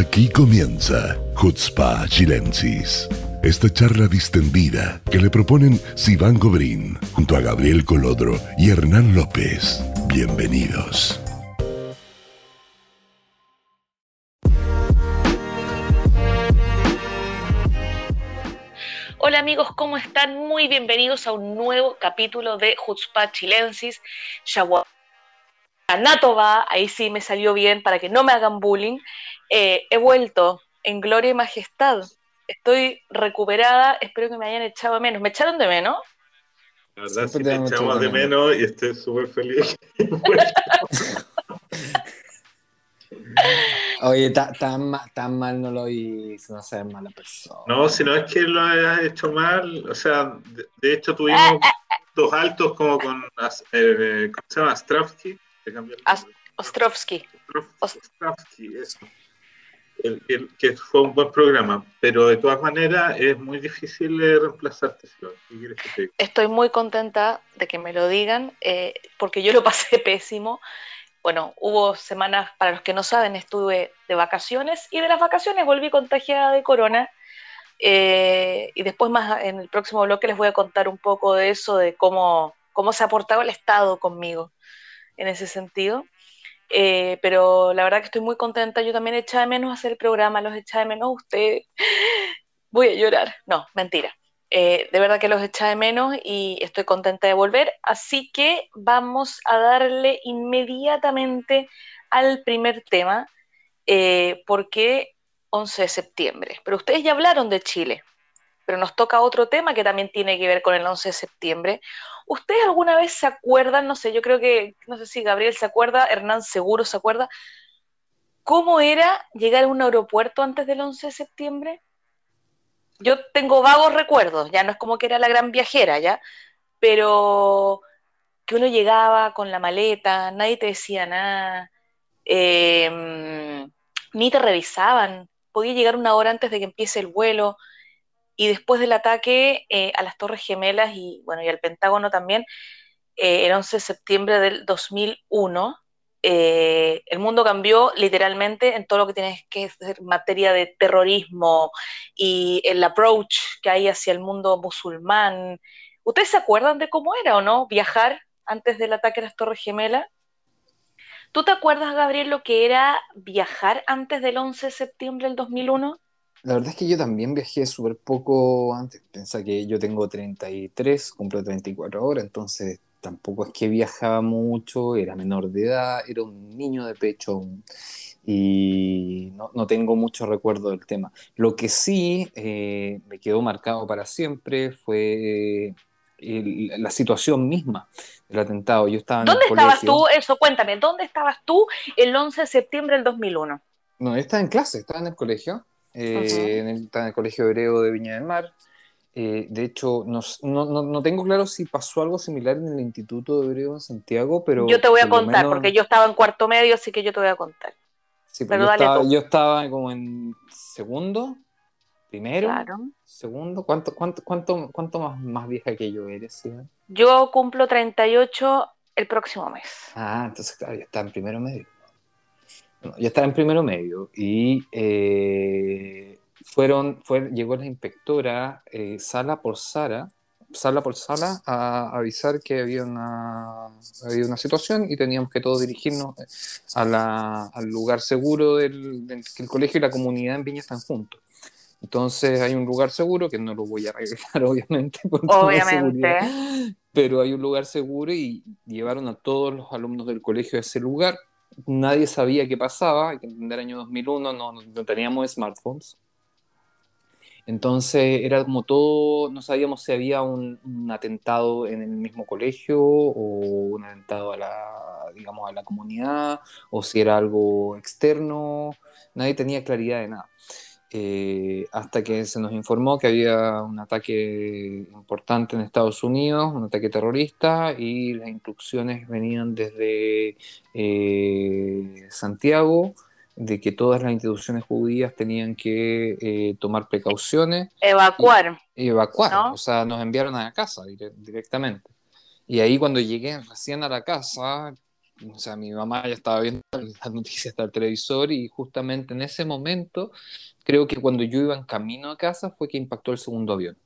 Aquí comienza Hutzpa Chilensis. Esta charla distendida que le proponen Sivan Gobrín junto a Gabriel Colodro y Hernán López. Bienvenidos. Hola amigos, ¿cómo están? Muy bienvenidos a un nuevo capítulo de Hutzpa Chilensis. Va, ahí sí me salió bien para que no me hagan bullying. Eh, he vuelto en gloria y majestad. Estoy recuperada, espero que me hayan echado de menos. ¿Me echaron de menos? La verdad sí te echamos de menos y estoy súper feliz. Oye, tan, tan mal no lo hice, no seas mala persona. No, si no es que lo hayas hecho mal, o sea, de, hecho tuvimos dos altos como con, eh, ¿cómo se llama? Stravsky. Ostrovsky. Ostrovsky, eso. Que fue un buen programa, pero de todas maneras es muy difícil reemplazarte. Estoy muy contenta de que me lo digan, eh, porque yo lo pasé pésimo bueno, hubo semanas, para los que no saben, estuve de vacaciones y de las vacaciones volví contagiada de corona. Eh, y después más en el próximo bloque les voy a contar un poco de eso, de cómo, cómo se ha portado el Estado conmigo en ese sentido. Eh, pero la verdad que estoy muy contenta. Yo también eché de menos hacer el programa, los eché de menos usted. Voy a llorar. No, mentira. Eh, de verdad que los echa de menos y estoy contenta de volver. Así que vamos a darle inmediatamente al primer tema, eh, porque 11 de septiembre. Pero ustedes ya hablaron de Chile, pero nos toca otro tema que también tiene que ver con el 11 de septiembre. ¿Ustedes alguna vez se acuerdan, no sé, yo creo que, no sé si Gabriel se acuerda, Hernán seguro se acuerda, cómo era llegar a un aeropuerto antes del 11 de septiembre? yo tengo vagos recuerdos, ya no es como que era la gran viajera, ya, pero que uno llegaba con la maleta, nadie te decía nada, em, ni te revisaban, podía llegar una hora antes de que empiece el vuelo, y después del ataque eh, a las Torres Gemelas y, bueno, y al Pentágono también, eh, el 11 de septiembre del 2001, eh, el mundo cambió literalmente en todo lo que tiene que ser materia de terrorismo y el approach que hay hacia el mundo musulmán. ¿Ustedes se acuerdan de cómo era o no viajar antes del ataque a las Torres Gemelas? ¿Tú te acuerdas, Gabriel, lo que era viajar antes del 11 de septiembre del 2001? La verdad es que yo también viajé súper poco antes. Pensá que yo tengo 33, cumplo 34 horas, entonces tampoco es que viajaba mucho, era menor de edad, era un niño de pecho y no, tengo mucho recuerdo del tema. Lo que sí eh, me quedó marcado para siempre fue la situación misma del atentado. Yo estaba en ¿Dónde estabas tú? Eso, cuéntame, ¿dónde estabas tú el 11 de septiembre del 2001? No, yo estaba en clase, estaba en el colegio, eh, en el, en el Colegio Hebreo de Viña del Mar. Eh, de hecho, no, no, tengo claro si pasó algo similar en el Instituto de Hebreo en Santiago, pero... Yo te voy a contar, porque yo estaba en cuarto medio, así que yo te voy a contar. Sí, pero yo, estaba, yo, estaba, como en segundo, primero, segundo. ¿Cuánto, cuánto, cuánto, cuánto más, más vieja que yo eres? Yo cumplo 38 el próximo mes. Ah, entonces claro, yo estaba en primero medio. Yo estaba en primero medio y... Eh, fueron, fue, llegó la inspectora eh, sala por sala, sala por sala, a avisar que había una, había una situación y teníamos que todos dirigirnos eh, a la, al lugar seguro del, que el colegio y la comunidad en Viña están juntos. Entonces hay un lugar seguro que no lo voy a revelar, obviamente. Obviamente. Pero hay un lugar seguro y llevaron a todos los alumnos del colegio a ese lugar. Nadie sabía qué pasaba. Hay que año 2001 no, no teníamos smartphones. Entonces era como todo, no sabíamos si había un, atentado en el mismo colegio o un atentado a la, digamos, a la comunidad o si era algo externo, nadie tenía claridad de nada. Eh, hasta que se nos informó que había un ataque importante en Estados Unidos, un ataque terrorista, y las instrucciones venían desde eh, Santiago de que todas las instituciones judías tenían que eh, tomar precauciones. Evacuar. evacuar, o sea, nos enviaron a la casa directamente. Y ahí cuando llegué recién a la casa, o sea, mi mamá ya estaba viendo las noticias del televisor y justamente en ese momento, creo que cuando yo iba en camino a casa fue que impactó el segundo avión,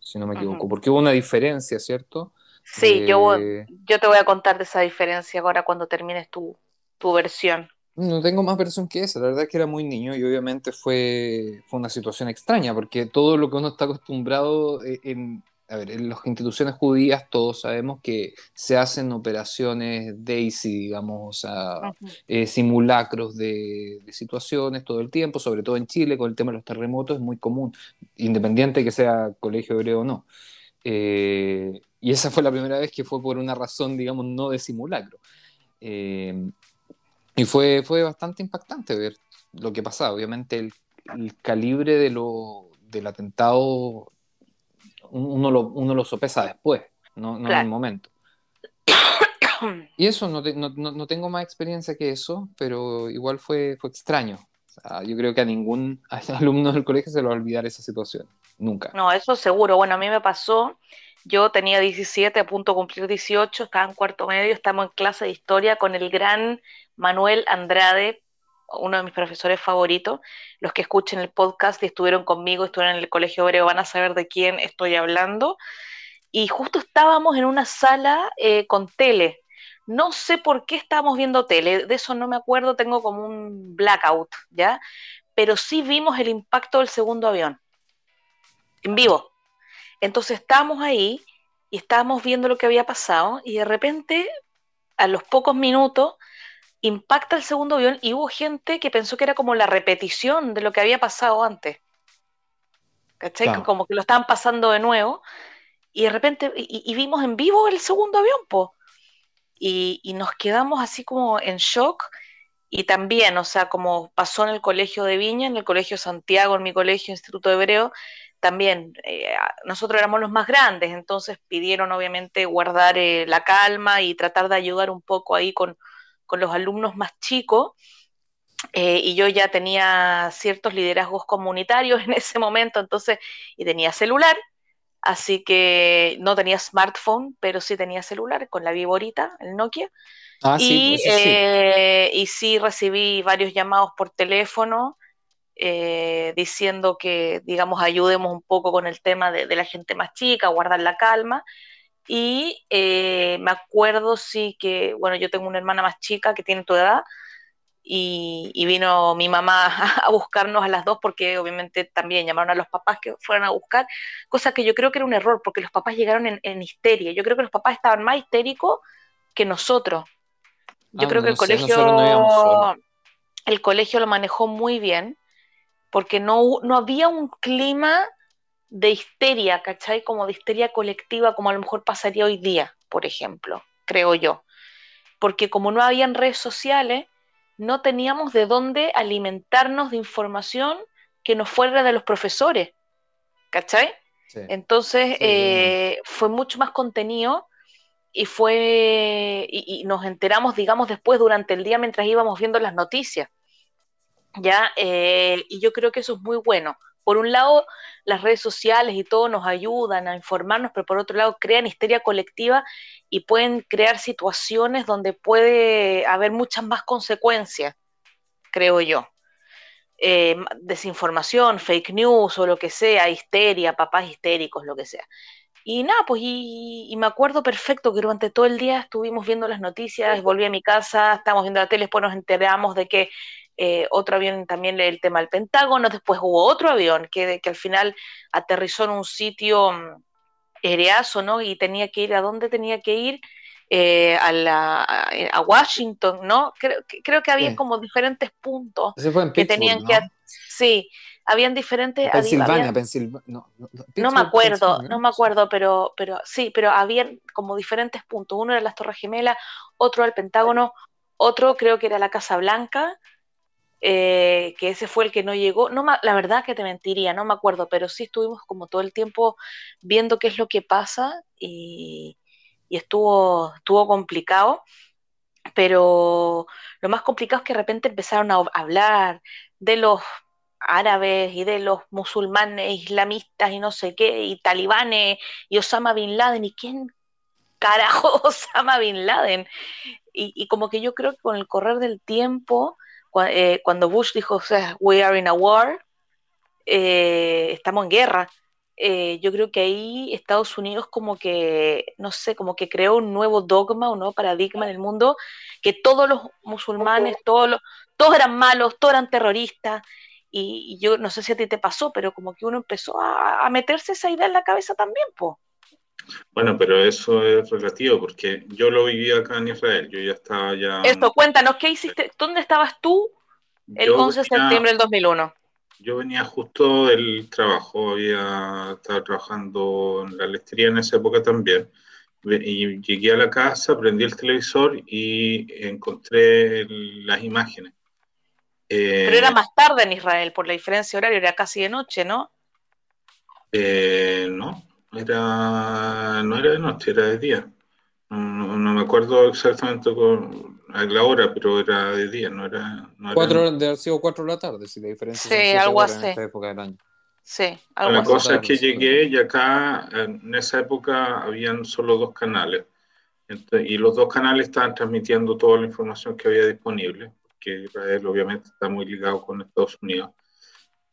si no me equivoco, porque hubo una diferencia, ¿cierto? Sí, yo, yo te voy a contar de esa diferencia ahora cuando termines tu, tu versión. No tengo más versión que esa, la verdad es que era muy niño y obviamente fue, fue una situación extraña, porque todo lo que uno está acostumbrado eh, en, a ver, en las instituciones judías todos sabemos que se hacen operaciones DAISY, digamos, o sea, eh, simulacros de, situaciones todo el tiempo, sobre todo en Chile con el tema de los terremotos es muy común, independiente de que sea colegio hebreo o no. Eh, y esa fue la primera vez que fue por una razón, digamos, no de simulacro. Y fue, fue bastante impactante ver lo que pasaba. Obviamente el, calibre de lo, del atentado uno lo, uno lo sopesa después, no, en el momento. Y eso, no, no, no, tengo más experiencia que eso, pero igual fue, fue extraño. yo creo que a ningún alumno del colegio se lo va a olvidar esa situación, nunca. No, eso seguro. Bueno, a mí me pasó, yo tenía 17, a punto de cumplir 18, estaba en cuarto medio, estamos en clase de historia con el gran Manuel Andrade, uno de mis profesores favoritos. Los que escuchen el podcast y estuvieron conmigo, estuvieron en el Colegio Obrero, van a saber de quién estoy hablando. Y justo estábamos en una sala eh, con tele. No sé por qué estábamos viendo tele, de eso no me acuerdo, tengo como un blackout, ¿ya? Pero sí vimos el impacto del segundo avión, en vivo. Entonces estábamos ahí y estábamos viendo lo que había pasado y de repente, a los pocos minutos, impacta el segundo avión y hubo gente que pensó que era como la repetición de lo que había pasado antes. ¿Cachai? Como que lo estaban pasando de nuevo. Y de repente, y, vimos en vivo el segundo avión, po. Y, y, nos quedamos así como en shock. Y también, o sea, como pasó en el colegio de Viña, en el colegio Santiago, en mi colegio, Instituto Hebreo, también eh, nosotros éramos los más grandes, entonces pidieron obviamente guardar eh, la calma y tratar de ayudar un poco ahí con, con los alumnos más chicos. Eh, y yo ya tenía ciertos liderazgos comunitarios en ese momento, entonces, y tenía celular, así que no tenía smartphone, pero sí tenía celular con la Viborita, el Nokia. Ah, y, sí, eh, y sí recibí varios llamados por teléfono eh, diciendo que, digamos, ayudemos un poco con el tema de, de la gente más chica, guardar la calma. Y eh, me acuerdo, sí, que, bueno, yo tengo una hermana más chica que tiene tu edad y, vino mi mamá a buscarnos a las dos porque obviamente también llamaron a los papás que fueran a buscar, cosa que yo creo que era un error porque los papás llegaron en, histeria. Yo creo que los papás estaban más histéricos que nosotros. Yo ah, creo que el colegio, el colegio lo manejó muy bien porque no, no había un clima de histeria, ¿cachai? Como de histeria colectiva, como a lo mejor pasaría hoy día, por ejemplo, creo yo. Porque como no habían redes sociales, no teníamos de dónde alimentarnos de información que no fuera de los profesores, ¿cachai? Entonces eh, fue mucho más contenido y fue y, nos enteramos, digamos, después durante el día mientras íbamos viendo las noticias. ¿ya? Eh, y yo creo que eso es muy bueno, por un lado, las redes sociales y todo nos ayudan a informarnos, pero por otro lado, crean histeria colectiva y pueden crear situaciones donde puede haber muchas más consecuencias, creo yo. Eh, desinformación, fake news o lo que sea, histeria, papás histéricos, lo que sea. Y nada, pues y, me acuerdo perfecto que durante todo el día estuvimos viendo las noticias, volví a mi casa, estábamos viendo la tele, después nos enteramos de que eh, otro avión también el tema del Pentágono, después hubo otro avión que, que al final aterrizó en un sitio mm, aereazo, ¿no? Y tenía que ir, ¿a dónde tenía que ir? Eh, a, la, a, Washington, ¿no? Creo, creo que había como diferentes puntos que tenían que... Sí, habían diferentes... Pensilvania, Pensilvania, no, no, me acuerdo, no me acuerdo, pero, pero sí, pero habían como diferentes puntos. Uno era las Torres Gemelas, otro el Pentágono, otro creo que era la Casa Blanca, eh, que ese fue el que no llegó. No, la verdad que te mentiría, no me acuerdo, pero sí estuvimos como todo el tiempo viendo qué es lo que pasa y, estuvo, estuvo complicado. Pero lo más complicado es que de repente empezaron a hablar de los árabes y de los musulmanes islamistas y no sé qué, y talibanes y Osama Bin Laden, ¿y quién carajo Osama Bin Laden? y, como que yo creo que con el correr del tiempo, eh, cuando Bush dijo, o sea, we are in a war, eh, estamos en guerra, eh, yo creo que ahí Estados Unidos como que, no sé, como que creó un nuevo dogma, un nuevo paradigma en el mundo, que todos los musulmanes, todos, todos eran malos, todos eran terroristas, y, yo no sé si a ti te pasó, pero como que uno empezó a, meterse esa idea en la cabeza también, po. Bueno, pero eso es relativo, porque yo lo viví acá en Israel, yo ya estaba ya... Esto, cuéntanos, ¿qué hiciste? ¿Dónde estabas tú el 11 de septiembre del 2001? Yo venía justo del trabajo, había estado trabajando en la lestería en esa época también, y llegué a la casa, prendí el televisor y encontré las imágenes. Pero era eh, más tarde en Israel, por la diferencia horaria, era casi de noche, ¿no? Eh, no, era, no era de noche, era de día. No, me acuerdo exactamente con la hora, pero era de día, no era. No cuatro, de haber sido cuatro de la tarde, si la diferencia sí, algo así. en esta época del año. Sí, algo La cosa es que llegué y acá en esa época habían solo dos canales. y los dos canales estaban transmitiendo toda la información que había disponible, que Israel obviamente está muy ligado con Estados Unidos.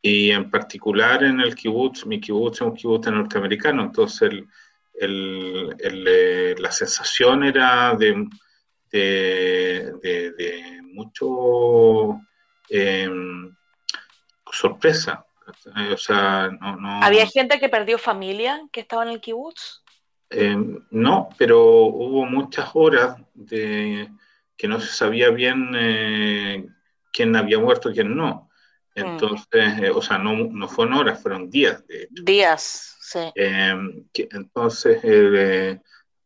Y en particular en el kibbutz, mi kibbutz es un kibbutz norteamericano, entonces el, el, eh, la sensación era de, de, mucho em, sorpresa. O sea, no, ¿Había gente que perdió familia que estaba en el kibutz? Em, no, pero hubo muchas horas de que no se sabía bien eh, quién había muerto y quién no. Mm. Entonces, eh, o sea, no, no fueron horas, fueron días. De Días. Em, entonces, eh,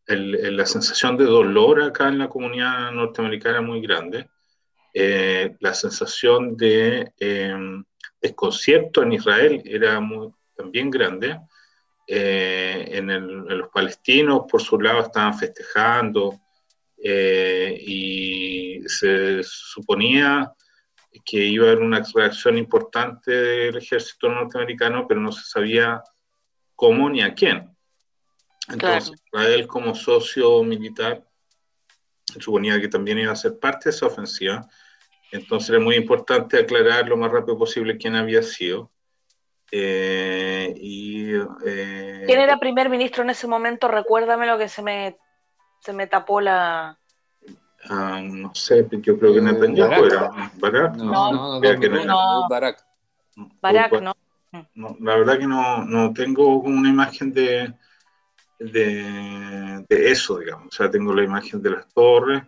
la sensación de dolor acá en la comunidad norteamericana es muy grande. Eh, la sensación de em, desconcierto en Israel era muy, también grande. Eh, en, los palestinos, por su lado, estaban festejando y se suponía que iba a haber una reacción importante del ejército norteamericano, pero no se sabía cómo ni a quién. Entonces, Israel como socio militar suponía que también iba a ser parte de esa ofensiva. Entonces era muy importante aclarar lo más rápido posible quién había sido. Eh, y, eh, ¿Quién era primer ministro en ese momento? Recuérdame lo que se me, se me tapó la... Ah, no sé, yo creo que en el era Barak. No, no, no, no, Barak. Barak, no. No, la verdad que no, no tengo una imagen de, de, eso, digamos. O sea, tengo la imagen de las torres.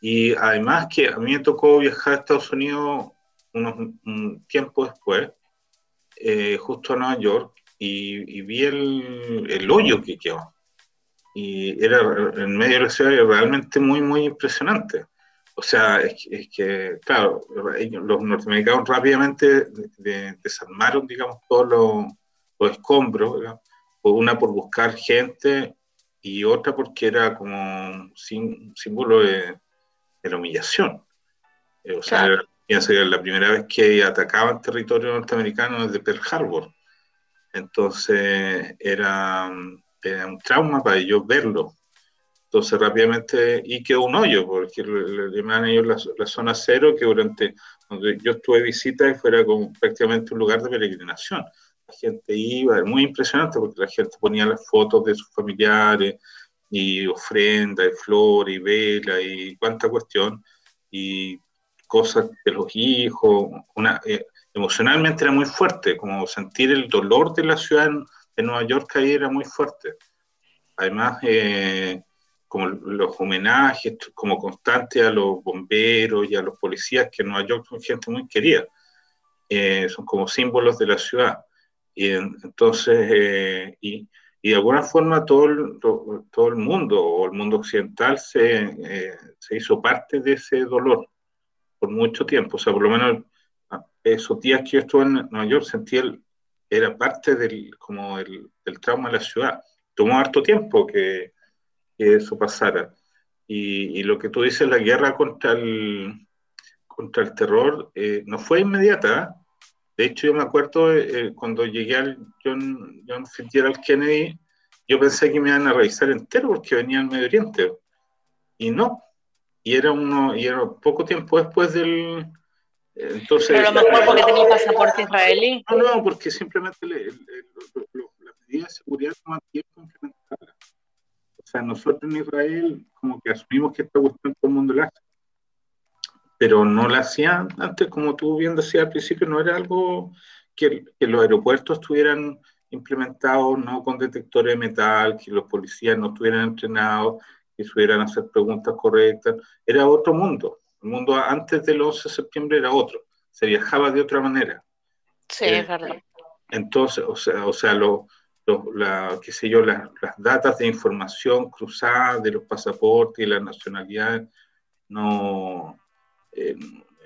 Y además que a mí me tocó viajar a Estados Unidos unos, un tiempo después, eh, justo a Nueva York, y, vi el, el, hoyo que quedó. Y era en medio de la ciudad realmente muy, muy impresionante. O sea, es, que, claro, los norteamericanos rápidamente desarmaron, digamos, todos los, escombros, una por buscar gente y otra porque era como un símbolo de, la humillación. Eh, o sea, piensa que la primera vez que atacaban territorio norteamericano desde Pearl Harbor. Entonces era, era un trauma para ellos verlo. Entonces rápidamente, y quedó un hoyo, porque le llaman ellos la, la, zona cero, que durante, donde yo estuve visita, y fuera como prácticamente un lugar de peregrinación. La gente iba, muy impresionante, porque la gente ponía las fotos de sus familiares, y ofrenda, y flor, y vela, y cuánta cuestión, y cosas de los hijos, una, eh, emocionalmente era muy fuerte, como sentir el dolor de la ciudad de Nueva York ahí era muy fuerte. Además, eh, como los homenajes como constante a los bomberos y a los policías, que en Nueva York son gente muy querida, eh, son como símbolos de la ciudad. Y entonces, eh, y, de alguna forma todo el, mundo, o el mundo occidental, se, hizo parte de ese dolor por mucho tiempo. O sea, por lo menos esos días que yo estuve en Nueva York, sentí el, era parte del, como el, del trauma de la ciudad. Tomó harto tiempo que que eso pasara. Y, lo que tú dices, la guerra contra el, contra el terror, eh, no fue inmediata. De hecho, yo me acuerdo eh, cuando llegué al John, John Fitzgerald Kennedy, yo pensé que me iban a revisar entero porque venía al Medio Oriente. Y no. y era uno, y era poco tiempo después del, entonces, Pero a lo mejor porque tenía pasaporte israelí. No, no, porque simplemente le, la medida de seguridad toman tiempo implementarla. O sea, nosotros en Israel como que asumimos que esta cuestión todo el mundo la hace. Pero no la hacían antes, como tú bien decías al principio, no era algo que, que los aeropuertos estuvieran implementados no con detectores de metal, que los policías no estuvieran entrenados, que supieran hacer preguntas correctas. Era otro mundo el mundo antes del 11 de septiembre era otro, se viajaba de otra manera. Sí, es eh, verdad. Entonces, o sea, o sea lo, la, qué sé yo, las, datas de información cruzadas de los pasaportes y las nacionalidades no, eh,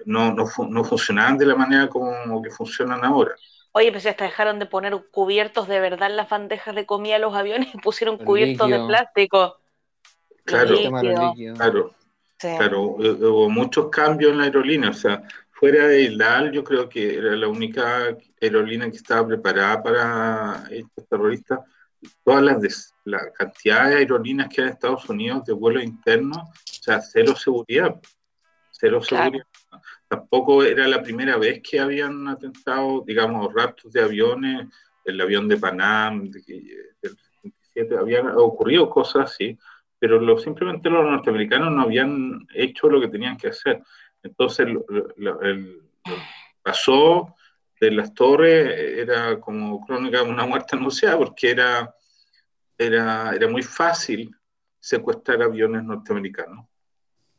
no, no, funcionaban de la manera como que funcionan ahora. Oye, pues hasta dejaron de poner cubiertos de verdad en las bandejas de comida a los aviones y pusieron cubiertos de plástico. Claro, claro. Claro, eh, hubo muchos cambios en la aerolínea, o sea, fuera de ILAL yo creo que era la única aerolínea que estaba preparada para estos terroristas. Todas las la cantidad de aerolíneas que hay en Estados Unidos de vuelo interno, o sea, cero seguridad, cero seguridad. Tampoco era la primera vez que habían atentado, digamos, raptos de aviones, el avión de Panam, del 77, habían ocurrido cosas así, pero simplemente los norteamericanos no habían hecho lo que tenían que hacer. Entonces, el, pasó de las torres era como crónica de una muerte anunciada, porque era, era, era muy fácil secuestrar aviones norteamericanos.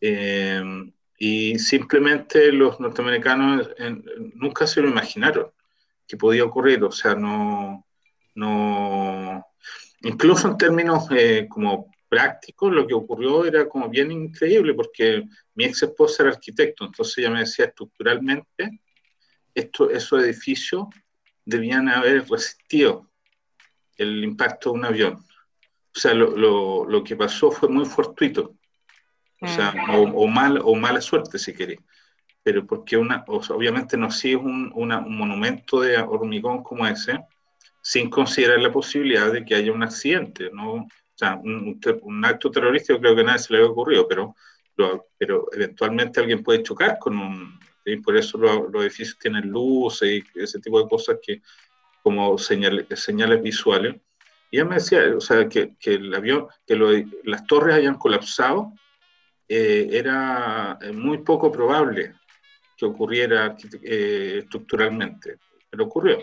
Eh, y simplemente los norteamericanos nunca se lo imaginaron que podía ocurrir, o sea, no, no incluso en términos eh, como práctico, lo que ocurrió era como bien increíble, porque mi ex esposa era arquitecto, entonces ella me decía estructuralmente, esto, esos edificios debían haber resistido el impacto de un avión. O sea, lo, lo, lo que pasó fue muy fortuito, o sea, mm. o, mal, o mala suerte si querés. Pero porque una, obviamente no si es un, un monumento de hormigón como ese, sin considerar la posibilidad de que haya un accidente, ¿no? O sea, un, acto terrorista creo que a nadie se le había ocurrido, pero, pero eventualmente alguien puede chocar con un... Y por eso los, edificios tienen luces y ese tipo de cosas que como señales, señales visuales. Y ella me decía, o sea, que, que el avión, que las torres hayan colapsado, eh, era muy poco probable que ocurriera eh, estructuralmente, pero ocurrió.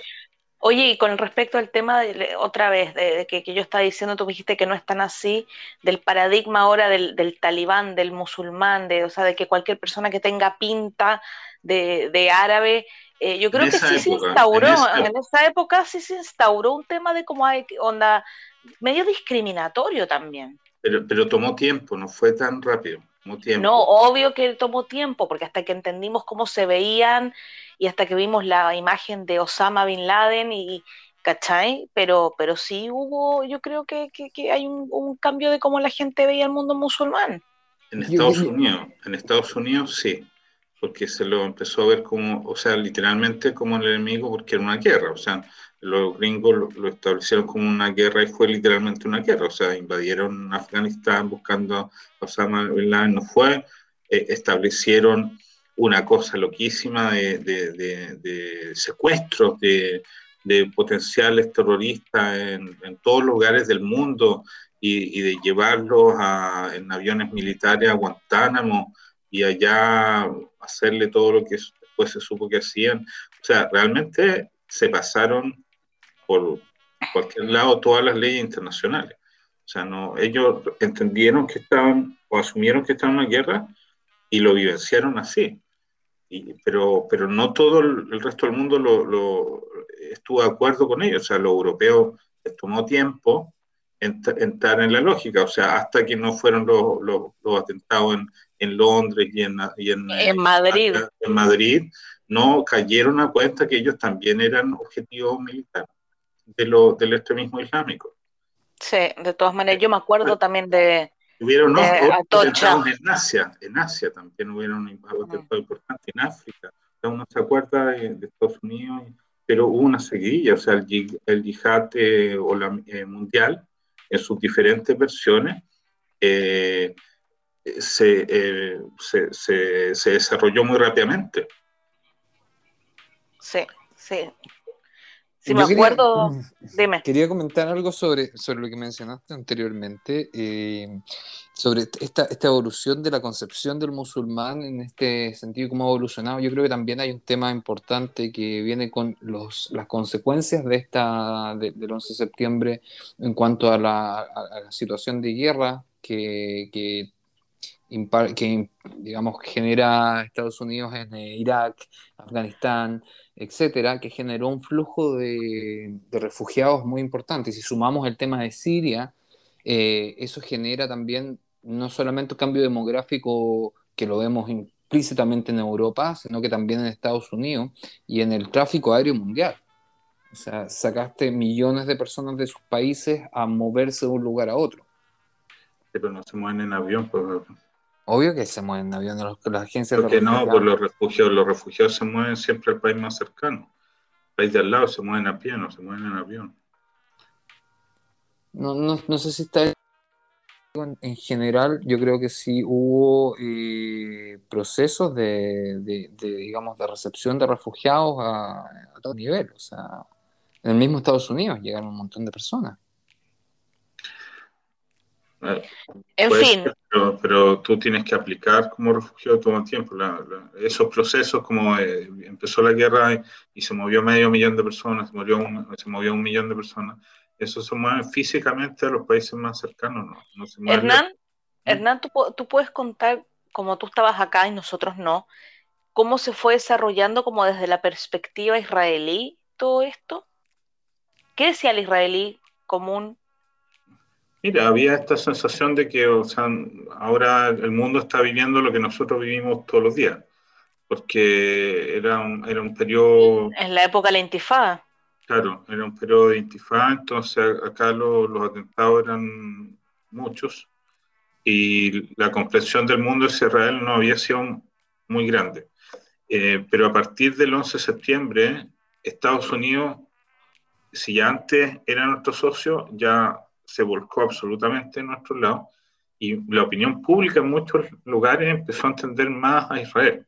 Oye, y con respecto al tema, de, otra vez, de, que, yo estaba diciendo, tú dijiste que no es tan así, del paradigma ahora del, talibán, del musulmán, de, o sea, de que cualquier persona que tenga pinta de, árabe, eh, yo creo que sí se instauró, en, esa época sí se instauró un tema de como hay onda medio discriminatorio también. Pero, pero tomó tiempo, no fue tan rápido. No, obvio que tomó tiempo, porque hasta que entendimos cómo se veían y hasta que vimos la imagen de Osama Bin Laden y, ¿cachai? Pero, pero sí hubo, yo creo que, hay un, cambio de cómo la gente veía el mundo musulmán. En Estados Unidos, en Estados Unidos sí, porque se lo empezó a ver como, o sea, literalmente como el enemigo porque era una guerra, o sea, los gringos lo, establecieron como una guerra y fue literalmente una guerra, o sea, invadieron Afganistán buscando a Osama Bin Laden, no fue, eh, establecieron una cosa loquísima de, de, secuestros de, potenciales terroristas en, en, todos lugares del mundo y, de llevarlos en aviones militares a Guantánamo y allá hacerle todo lo que después se supo que hacían. O sea, realmente se pasaron por cualquier lado todas las leyes internacionales. O sea, no, ellos entendieron que estaban o asumieron que estaban en una guerra y lo vivenciaron así pero, pero no todo el, resto del mundo lo, estuvo de acuerdo con ello. O sea, los europeos les tomó tiempo entrar en la lógica, o sea, hasta que no fueron los, los, atentados en, en, Londres y en, y en, en Madrid. En Madrid, no cayeron a cuenta que ellos también eran objetivos militares de lo, del extremismo islámico. Sí, de todas maneras, yo me acuerdo también de, Hubieron otros en Asia, en Asia también hubieron un impacto importante, en África. Uno se acuerda de, Estados Unidos, pero hubo una seguidilla, o sea, el, el yihad eh, o la, eh, mundial, en sus diferentes versiones, eh, se, se, se desarrolló muy rápidamente. Sí, sí. Si me acuerdo, mm, dime. Quería comentar algo sobre, sobre lo que mencionaste anteriormente, eh, sobre esta, esta evolución de la concepción del musulmán en este sentido, cómo ha evolucionado. Yo creo que también hay un tema importante que viene con los, las consecuencias de esta, del 11 de septiembre en cuanto a la, a la situación de guerra que, que que digamos genera Estados Unidos en eh, Irak, Afganistán, etcétera, que generó un flujo de, refugiados muy importante. Si sumamos el tema de Siria, eh, eso genera también no solamente un cambio demográfico que lo vemos implícitamente en Europa, sino que también en Estados Unidos y en el tráfico aéreo mundial. O sea, sacaste millones de personas de sus países a moverse de un lugar a otro. Pero no se mueven en avión, pues. Obvio que se mueven en avión las agencias Porque no, pues los refugiados, los refugiados se mueven siempre al país más cercano. El país de al lado se mueven a pie, no se mueven en avión. No, no, no sé si está en general, yo creo que sí hubo eh, procesos de, de, digamos, de recepción de refugiados a, a todo nivel. O sea, en el mismo Estados Unidos llegaron un montón de personas. En fin. pero, tú tienes que aplicar como refugiado todo el tiempo. esos procesos, como eh, empezó la guerra y, se movió medio millón de personas, se movió, un, se movió un millón de personas, eso se mueve físicamente a los países más cercanos. ¿no? Hernán, Hernán ¿tú, tú puedes contar, como tú estabas acá y nosotros no, cómo se fue desarrollando como desde la perspectiva israelí todo esto? ¿Qué decía el israelí común Mira, había esta sensación de que o sea, ahora el mundo está viviendo lo que nosotros vivimos todos los días, porque era un, era un periodo... En la época de la intifada. Claro, era un periodo de intifada, entonces acá los, los atentados eran muchos y la comprensión del mundo de Israel no había sido muy grande. Eh, pero a partir del 11 de septiembre, Estados Unidos, si ya antes era nuestro socio, ya se volcó absolutamente en nuestro lado y la opinión pública en muchos lugares empezó a entender más a Israel.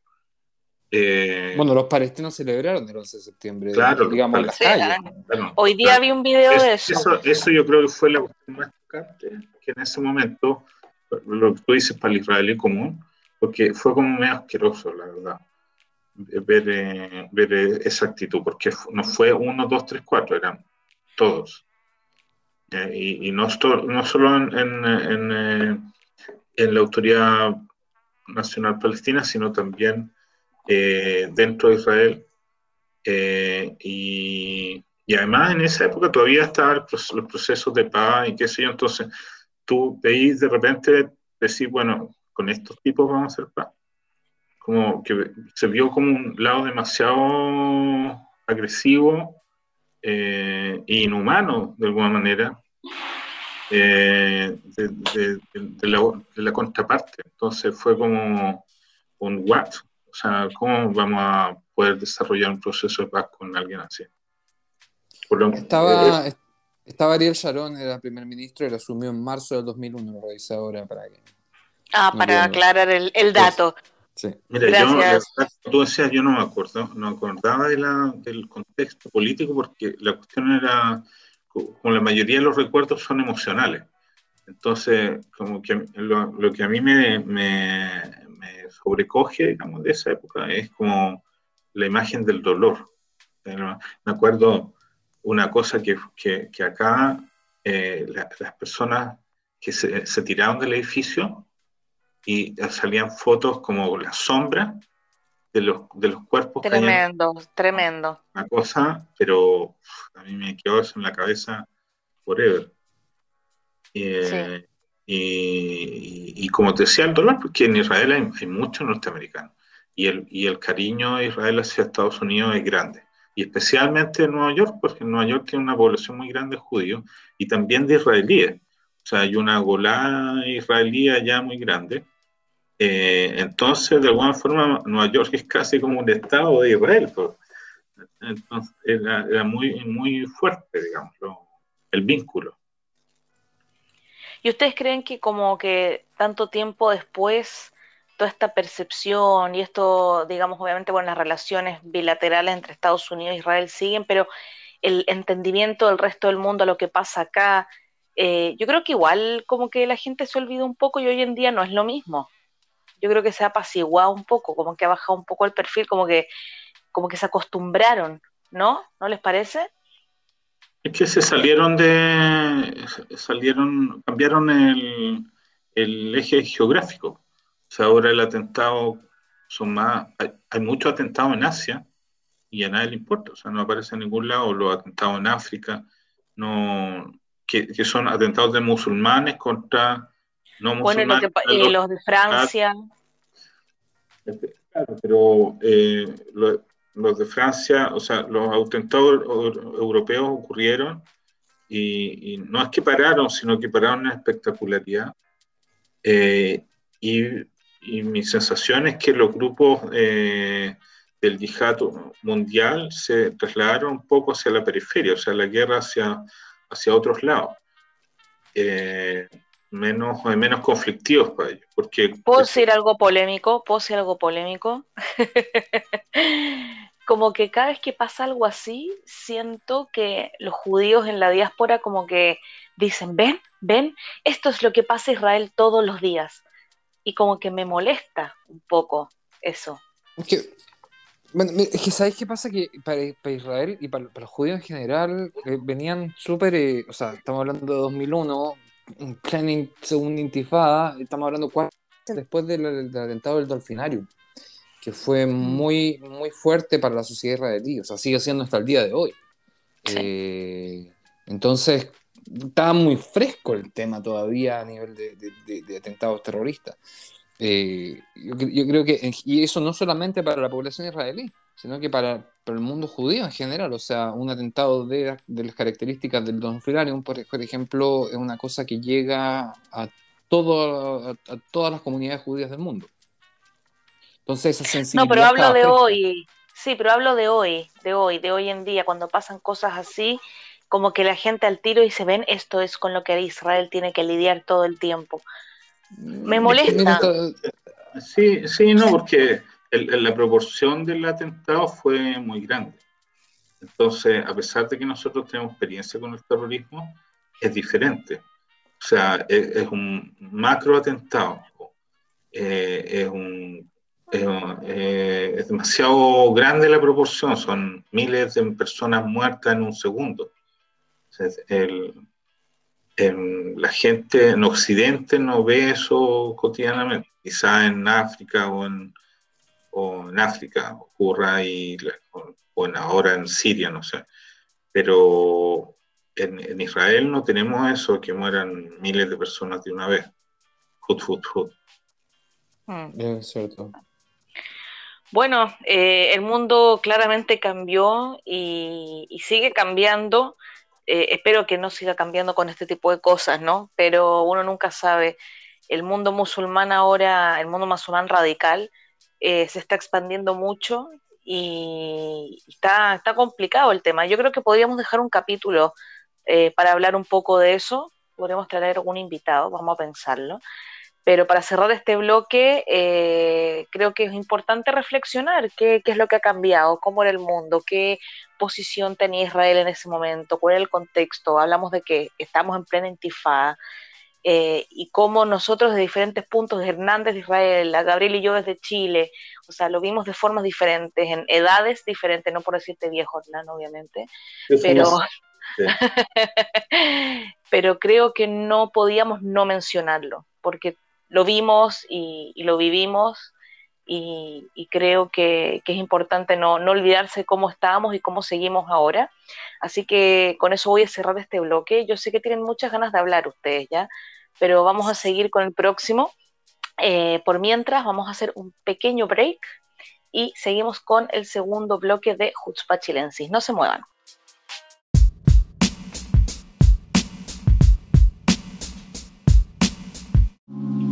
Eh, bueno, los palestinos celebraron el 11 de septiembre, claro, digamos, en las calles. Hoy día vi un video de eso. eso. yo creo que fue la cuestión más tocante, que en ese momento, lo que tú dices para el israelí común, porque fue como medio asqueroso, la verdad, ver, eh, ver esa actitud, porque no fue uno, dos, tres, cuatro, eran todos. Eh, y, no, no, solo en, en, eh, en, la Autoridad Nacional Palestina, sino también eh, dentro de Israel. y, y, además en esa época todavía estaban los procesos de paz y qué sé yo, entonces tú veis de repente decir, bueno, con estos tipos vamos a hacer paz. Como que se vio como un lado demasiado agresivo e inhumano de alguna manera eh, de, la, contraparte. Entonces fue como un what, o sea, ¿cómo vamos a poder desarrollar un proceso de paz con alguien así? estaba, eh, estaba Ariel Sharon, era primer ministro, y lo asumió en marzo del 2001, lo revisé ahora para que... Ah, para aclarar el, el dato. Sí. Mira, yo, tú decías, yo no me acuerdo, no me acordaba de la, del contexto político porque la cuestión era como la mayoría de los recuerdos son emocionales. Entonces, como que lo, que a mí me, me, sobrecoge, digamos, de esa época es como la imagen del dolor. Me acuerdo una cosa que, que, acá eh, las personas que se, se, tiraron del edificio y salían fotos como la sombra de los, de los cuerpos. Tremendo, tremendo. Una cosa, pero a mí me quedó eso en la cabeza forever. Eh, y, como te decía, el dolor, porque en Israel hay, muchos norteamericanos y el, y el cariño de Israel hacia Estados Unidos es grande. Y especialmente en Nueva York, porque en Nueva York tiene una población muy grande de judíos y también de israelíes. O sea, hay una golá israelí allá muy grande. Eh, entonces, de alguna forma, Nueva York es casi como un estado de Israel. Pues. Entonces, era, muy, muy fuerte, digamos, el vínculo. ¿Y ustedes creen que como que tanto tiempo después, toda esta percepción y esto, digamos, obviamente, bueno, las relaciones bilaterales entre Estados Unidos e Israel siguen, pero el entendimiento del resto del mundo a lo que pasa acá, eh, yo creo que igual como que la gente se olvida un poco y hoy en día no es lo mismo. Yo creo que se ha apaciguado un poco, como que ha bajado un poco el perfil, como que, como que se acostumbraron, ¿no? ¿No les parece? Es que se salieron de, salieron, cambiaron el, el eje geográfico. O sea, ahora el atentado son más, hay, muchos atentados en Asia y a nadie le importa, o sea, no aparece en ningún lado, los atentados en África, no, que, son atentados de musulmanes contra no musulmanes. Bueno, y los de Francia. Claro, pero eh, los de Francia, o sea, los atentados europeos ocurrieron y, no es que pararon, sino que pararon en espectacularidad. Eh, y, mi sensación es que los grupos eh, del yihad mundial se trasladaron un poco hacia la periferia, o sea, la guerra hacia, hacia otros lados. Eh, menos, menos conflictivos para ellos. Porque, ¿Puedo decir algo polémico? ¿Puedo decir algo polémico? como que cada vez que pasa algo así, siento que los judíos en la diáspora como que dicen, ven, ven, esto es lo que pasa a Israel todos los días. Y como que me molesta un poco eso. Es que, bueno, es que ¿sabes qué pasa? Que para, Israel y para, los judíos en general eh, venían súper, eh, o sea, estamos hablando de 2001, en plena segunda intifada, estamos hablando cuatro después del, del atentado del Dolfinarium que fue muy, muy fuerte para la sociedad israelí, o sea, sigue siendo hasta el día de hoy. Eh, entonces, estaba muy fresco el tema todavía a nivel de, atentados terroristas. Eh, yo, creo que, y eso no solamente para la población israelí, sino que para, el mundo judío en general, o sea, un atentado de, las características del Don Filarium, por, ejemplo, es una cosa que llega a, todo, a todas las comunidades judías del mundo. Entonces esa sensibilidad. No, pero hablo de hoy. Sí, pero hablo de hoy, de hoy, de hoy en día, cuando pasan cosas así, como que la gente al tiro y se ven, esto es con lo que Israel tiene que lidiar todo el tiempo. Me molesta. Sí, sí, no, porque la proporción del atentado fue muy grande. Entonces, a pesar de que nosotros tenemos experiencia con el terrorismo, es diferente. O sea, es, un macro atentado, eh, es un eh, es demasiado grande la proporción, son miles de personas muertas en un segundo. la gente en Occidente no ve eso cotidianamente, quizá en África o en, en África ocurra y, o, ahora en Siria, no sé. Pero en, Israel no tenemos eso, que mueran miles de personas de una vez. Hut, hut, hut. Mm. Es cierto. Bueno, eh, el mundo claramente cambió y, sigue cambiando. Eh, espero que no siga cambiando con este tipo de cosas, ¿no? Pero uno nunca sabe. El mundo musulmán ahora, el mundo musulmán radical, eh, se está expandiendo mucho y está, está complicado el tema. Yo creo que podríamos dejar un capítulo para hablar un poco de eso. Podríamos traer algún invitado, vamos a pensarlo. Pero para cerrar este bloque, eh, creo que es importante reflexionar qué, es lo que ha cambiado, cómo era el mundo, qué posición tenía Israel en ese momento, cuál era el contexto. Hablamos de que estamos en plena intifada eh, y cómo nosotros de diferentes puntos, Hernández de Israel, Gabriel y yo desde Chile, o sea, lo vimos de formas diferentes, en edades diferentes, no por decirte viejo, Hernán, obviamente, pero... pero creo que no podíamos no mencionarlo, porque lo vimos y, lo vivimos y, creo que, es importante no, olvidarse cómo estábamos y cómo seguimos ahora. Así que con eso voy a cerrar este bloque. Yo sé que tienen muchas ganas de hablar ustedes ya, pero vamos a seguir con el próximo. Eh, por mientras, vamos a hacer un pequeño break y seguimos con el segundo bloque de Jutzpa Chilensis. No se muevan.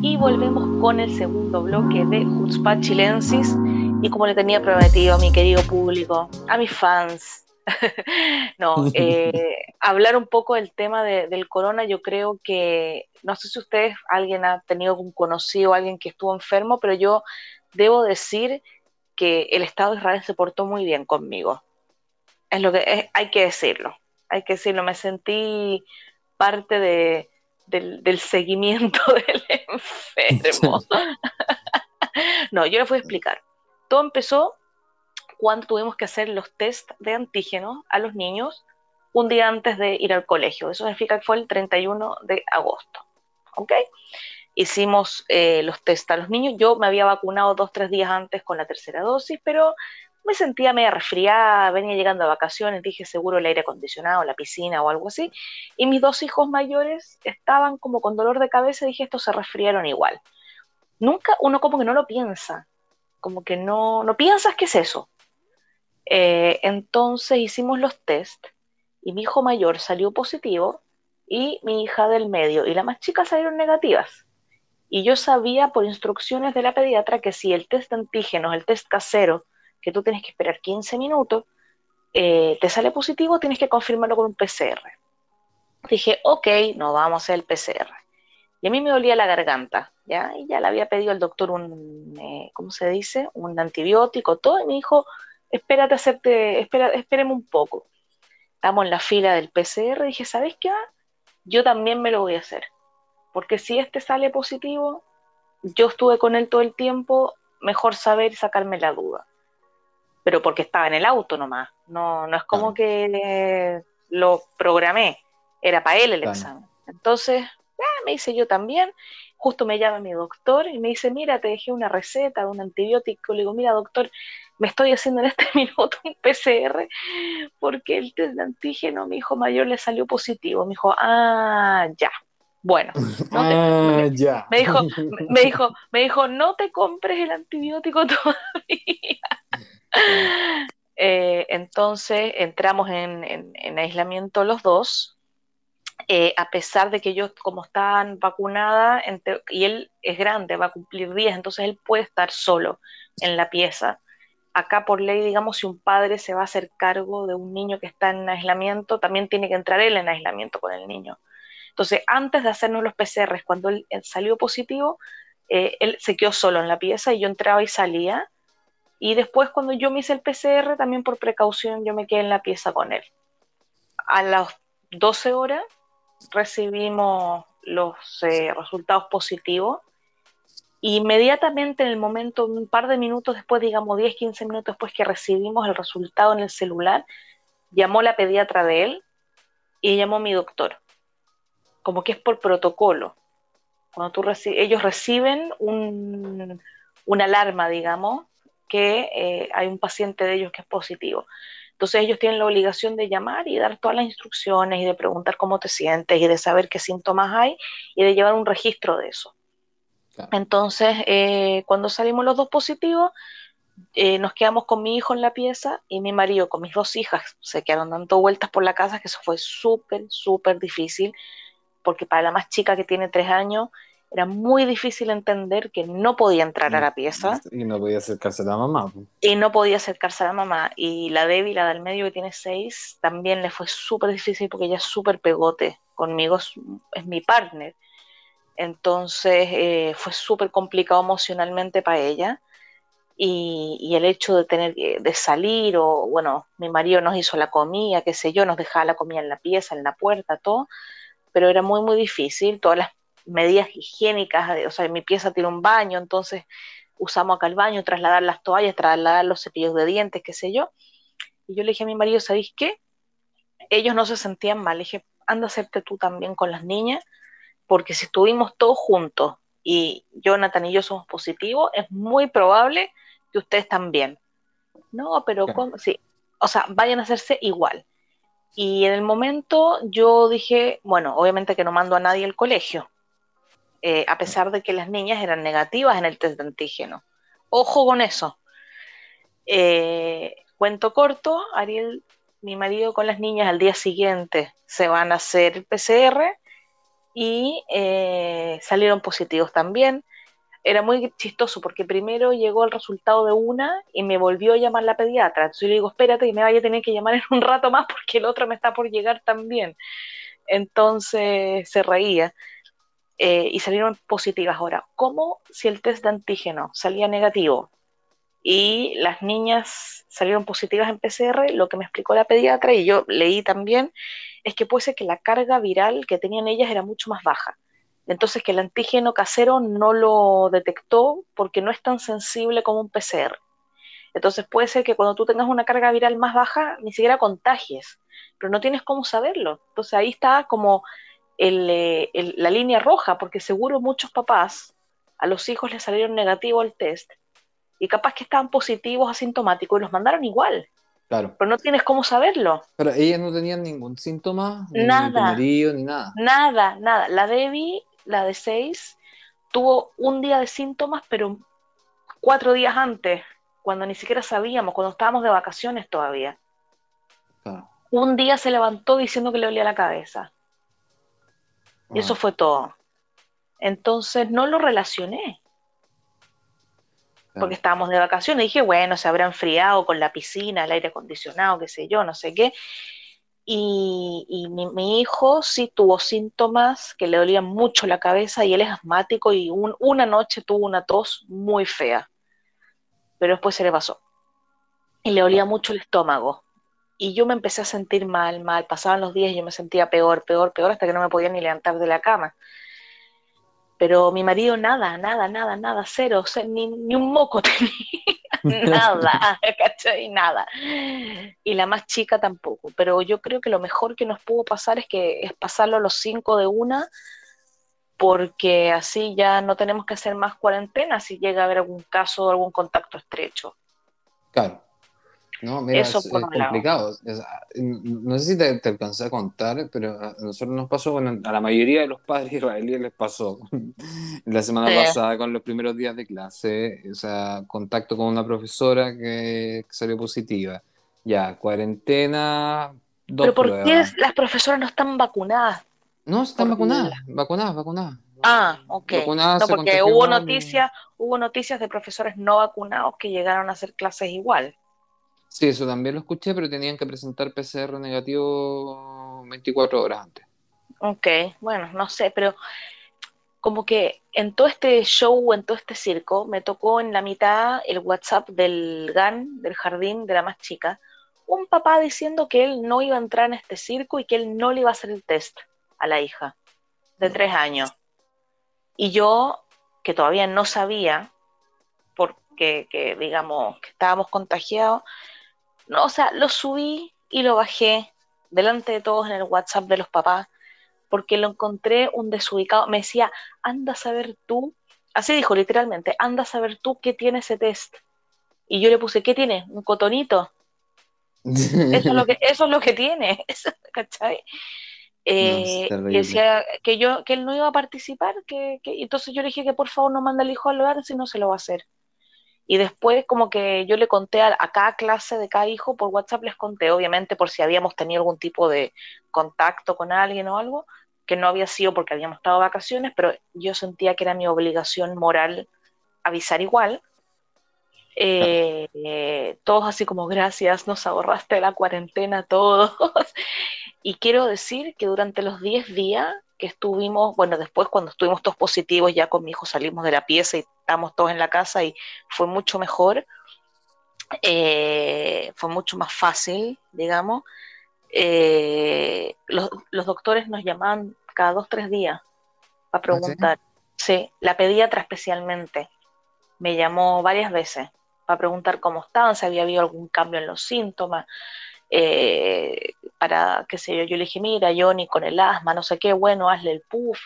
Y volvemos con el segundo bloque de Jutzpah Chilensis. Y como le tenía prometido a mi querido público, a mis fans, no, eh, hablar un poco del tema del corona, yo creo que, no sé si ustedes, alguien ha tenido un conocido, alguien que estuvo enfermo, pero yo debo decir que el Estado de Israel se portó muy bien conmigo. Es lo que hay que decirlo, hay que decirlo, me sentí parte de, del, seguimiento del enfermo. no, yo les voy a explicar. Todo empezó cuando tuvimos que hacer los test de antígenos a los niños un día antes de ir al colegio. Eso significa que fue el 31 de agosto. ¿Ok? Hicimos eh, los test a los niños. Yo me había vacunado dos, tres días antes con la tercera dosis, pero me sentía media resfriada, venía llegando a vacaciones, dije seguro el aire acondicionado, la piscina o algo así. Y mis dos hijos mayores estaban como con dolor de cabeza, dije estos se resfriaron igual. Nunca uno como que no lo piensa, como que no, no piensas qué es eso. Eh, entonces hicimos los test y mi hijo mayor salió positivo y mi hija del medio y la más chica salieron negativas. Y yo sabía por instrucciones de la pediatra que si el test de antígenos, el test casero, que tú tienes que esperar 15 minutos, eh, te sale positivo, tienes que confirmarlo con un PCR. Dije, ok, no vamos a hacer el PCR. Y a mí me dolía la garganta, ¿ya? Y ya le había pedido al doctor un, eh, ¿cómo se dice? Un antibiótico, todo, y me dijo, espérate, hacerte, espera, espéreme un poco. Estamos en la fila del PCR, dije, ¿sabes qué? Yo también me lo voy a hacer. Porque si este sale positivo, yo estuve con él todo el tiempo, mejor saber y sacarme la duda pero porque estaba en el auto nomás. No, no es como que lo programé, era para él el examen. Entonces, ah, me hice yo también. Justo me llama mi doctor y me dice, mira, te dejé una receta de un antibiótico. Le digo, mira, doctor, me estoy haciendo en este minuto un PCR porque el test de antígeno, mi hijo mayor le salió positivo. Me dijo, ah, ya. Bueno, ah, ya. Me dijo, me dijo, me dijo, no te compres el antibiótico todavía. Eh, entonces entramos en, aislamiento los dos, eh, a pesar de que yo como estaban vacunada y él es grande, va a cumplir días, entonces él puede estar solo en la pieza. Acá por ley, digamos, si un padre se va a hacer cargo de un niño que está en aislamiento, también tiene que entrar él en aislamiento con el niño. Entonces, antes de hacernos los PCRs, cuando él, salió positivo, eh, él se quedó solo en la pieza y yo entraba y salía y después cuando yo me hice el PCR, también por precaución, yo me quedé en la pieza con él. A las 12 horas recibimos los eh, resultados positivos. inmediatamente en el momento, un par de minutos después, digamos 10, 15 minutos después que recibimos el resultado en el celular, llamó la pediatra de él y llamó mi doctor. Como que es por protocolo. Cuando tú ellos reciben un, una alarma, digamos, que eh, hay un paciente de ellos que es positivo. Entonces ellos tienen la obligación de llamar y dar todas las instrucciones y de preguntar cómo te sientes y de saber qué síntomas hay y de llevar un registro de eso. Entonces, eh, cuando salimos los dos positivos, eh, nos quedamos con mi hijo en la pieza y mi marido con mis dos hijas. Se quedaron dando vueltas por la casa, que eso fue súper, súper difícil, porque para la más chica que tiene tres años, era muy difícil entender que no podía entrar a la pieza. Y no podía acercarse a la mamá. Y no podía acercarse a la mamá. Y la Debbie, la del medio que tiene seis, también le fue súper difícil porque ella es súper pegote. Conmigo es, mi partner. Entonces eh, fue súper complicado emocionalmente para ella. Y, y, el hecho de tener de salir, o bueno, mi marido nos hizo la comida, qué sé yo, nos dejaba la comida en la pieza, en la puerta, todo, pero era muy, muy difícil. Todas las medidas higiénicas, o sea, mi pieza tiene un baño, entonces usamos acá el baño, trasladar las toallas, trasladar los cepillos de dientes, qué sé yo. Y yo le dije a mi marido, ¿sabéis qué? Ellos no se sentían mal, le dije, anda a hacerte tú también con las niñas, porque si estuvimos todos juntos y Jonathan y yo somos positivos, es muy probable que ustedes también. No, pero sí, o sea, vayan a hacerse igual. Y en el momento yo dije, bueno, obviamente que no mando a nadie al colegio, eh, a pesar de que las niñas eran negativas en el test de antígeno. Ojo con eso. Eh, cuento corto, Ariel, mi marido con las niñas al día siguiente se van a hacer el PCR y eh, salieron positivos también. era muy chistoso porque primero llegó el resultado de una y me volvió a llamar la pediatra. Entonces yo le digo, espérate que me vaya a tener que llamar en un rato más porque el otro me está por llegar también. Entonces se reía eh, y salieron positivas. Ahora, ¿cómo si el test de antígeno salía negativo y las niñas salieron positivas en PCR? Lo que me explicó la pediatra y yo leí también es que puede ser que la carga viral que tenían ellas era mucho más baja. Entonces que el antígeno casero no lo detectó porque no es tan sensible como un PCR. Entonces puede ser que cuando tú tengas una carga viral más baja, ni siquiera contagies, pero no tienes cómo saberlo. Entonces ahí está como eh, la línea roja, porque seguro muchos papás a los hijos les salieron negativo el test y capaz que estaban positivos asintomáticos y los mandaron igual. Claro. Pero no tienes cómo saberlo. Pero ellas no tenían ningún síntoma, nada, ni ni nada. Nada, nada. La Debbie, la de 6, tuvo un día de síntomas, pero cuatro días antes, cuando ni siquiera sabíamos, cuando estábamos de vacaciones todavía. Un día se levantó diciendo que le dolía la cabeza. Y eso fue todo. Entonces no lo relacioné. Porque estábamos de vacaciones. Dije, bueno, se habrá enfriado con la piscina, el aire acondicionado, qué sé yo, no sé qué. Y, mi, hijo sí tuvo síntomas que le dolían mucho la cabeza y él es asmático y una noche tuvo una tos muy fea. Pero después se le pasó. Y le dolía mucho el estómago y yo me empecé a sentir mal, mal, pasaban los días y yo me sentía peor, peor, peor, hasta que no me podía ni levantar de la cama. Pero mi marido nada, nada, nada, nada, cero, ni, un moco tenía, nada, ¿cachai? Nada. Y la más chica tampoco. Pero yo creo que lo mejor que nos pudo pasar es que es pasarlo a los cinco de una, porque así ya no tenemos que hacer más cuarentena si llega a haber algún caso o algún contacto estrecho. Claro. No, mira, es, complicado. no sé si te, te, alcancé a contar, pero a nosotros nos pasó, bueno, a la mayoría de los padres israelíes les pasó la semana pasada con los primeros días de clase, o sea, contacto con una profesora que, salió positiva. Ya, cuarentena, dos ¿Pero por qué las profesoras no están vacunadas? No, están vacunadas, vacunadas, vacunadas. Ah, ok. no, porque hubo noticias, hubo noticias de profesores no vacunados que llegaron a hacer clases igual. Sí, eso también lo escuché, pero tenían que presentar PCR negativo 24 horas antes. Ok, bueno, no sé, pero como que en todo este show, en todo este circo, me tocó en la mitad el WhatsApp del GAN, del jardín de la más chica, un papá diciendo que él no iba a entrar en este circo y que él no le iba a hacer el test a la hija de tres años. Y yo, que todavía no sabía, porque que, digamos que estábamos contagiados, no, o sea, lo subí y lo bajé delante de todos en el WhatsApp de los papás, porque lo encontré un desubicado. Me decía, anda a saber tú, así dijo literalmente, anda a saber tú qué tiene ese test. Y yo le puse, ¿qué tiene? Un cotonito. eso, es lo que, eso es lo que tiene, ¿cachai? Eh, decía que yo que él no iba a participar, que, que, entonces yo le dije que por favor no manda al hijo al lugar si no se lo va a hacer. Y después como que yo le conté a, cada clase de cada hijo por WhatsApp, les conté, obviamente por si habíamos tenido algún tipo de contacto con alguien o algo, que no había sido porque habíamos estado de vacaciones, pero yo sentía que era mi obligación moral avisar igual. Eh, todos así como gracias, nos ahorraste la cuarentena todos. Y quiero decir que durante los 10 días que estuvimos, bueno, después cuando estuvimos todos positivos, ya con mi hijo salimos de la pieza y estamos todos en la casa y fue mucho mejor, eh, fue mucho más fácil, digamos. Eh, los, doctores nos llamaban cada dos, tres días para ¿Ah, preguntar. sí? la pediatra especialmente me llamó varias veces para preguntar cómo estaban, si había habido algún cambio en los síntomas, eh, para, qué sé yo, yo le dije, mira, Johnny, con el asma, no sé qué, bueno, hazle el puff,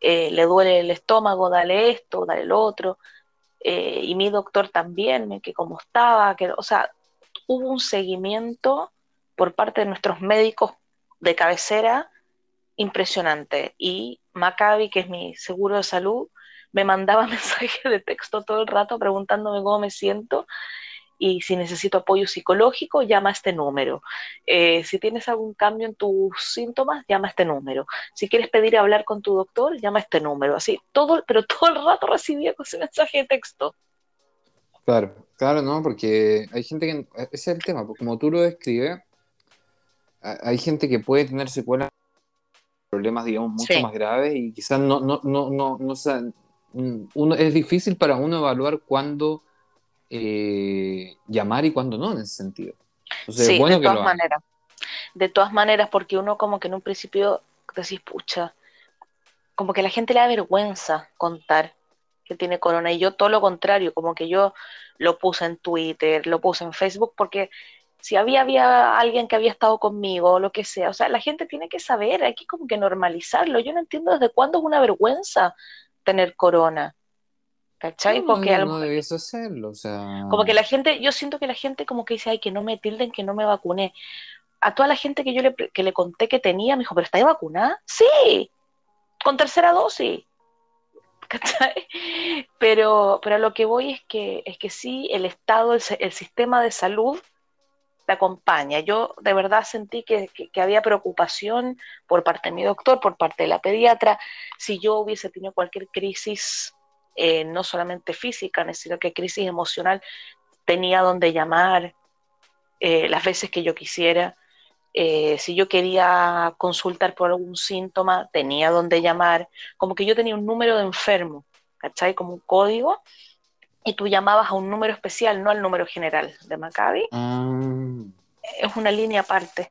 eh, le duele el estómago, dale esto, dale el otro, eh, y mi doctor también, que cómo estaba, que, o sea, hubo un seguimiento por parte de nuestros médicos de cabecera impresionante, y Maccabi, que es mi seguro de salud, me mandaba mensajes de texto todo el rato preguntándome cómo me siento, y si necesito apoyo psicológico, llama a este número. Eh, si tienes algún cambio en tus síntomas, llama a este número. Si quieres pedir hablar con tu doctor, llama a este número. Así, todo, pero todo el rato recibía ese mensaje de texto. Claro, claro, ¿no? Porque hay gente que, ese es el tema, porque como tú lo describes, hay gente que puede tener secuelas, problemas, digamos, mucho más graves y quizás no, no, no, no, no, uno, es difícil para uno evaluar cuándo eh, llamar y cuándo no en ese sentido. sí, de todas maneras. De todas maneras, porque uno como que en un principio decís, pucha, como que la gente le da vergüenza contar que tiene corona y yo todo lo contrario, como que yo lo puse en Twitter, lo puse en Facebook porque si había, había alguien que había estado conmigo o lo que sea, o sea, la gente tiene que saber, hay que como que normalizarlo. Yo no entiendo desde cuándo es una vergüenza tener corona. ¿Cachai? Porque no, no hacerlo, o sea... Como que la gente, yo siento que la gente como que dice, ay, que no me tilden, que no me vacuné. A toda la gente que yo le, que le conté que tenía, me dijo, ¿pero está vacunada? Sí, con tercera dosis. ¿Cachai? Pero, pero lo que voy es que, es que sí, el Estado, el, el sistema de salud te acompaña. Yo de verdad sentí que, había preocupación por parte de mi doctor, por parte de la pediatra, si yo hubiese tenido cualquier crisis, eh, no solamente física, sino que crisis emocional, tenía donde llamar eh, las veces que yo quisiera. Eh, si yo quería consultar por algún síntoma, tenía donde llamar. Como que yo tenía un número de enfermo, ¿cachai? Como un código y tú llamabas a un número especial, no al número general de Maccabi. Ah. Es una línea aparte.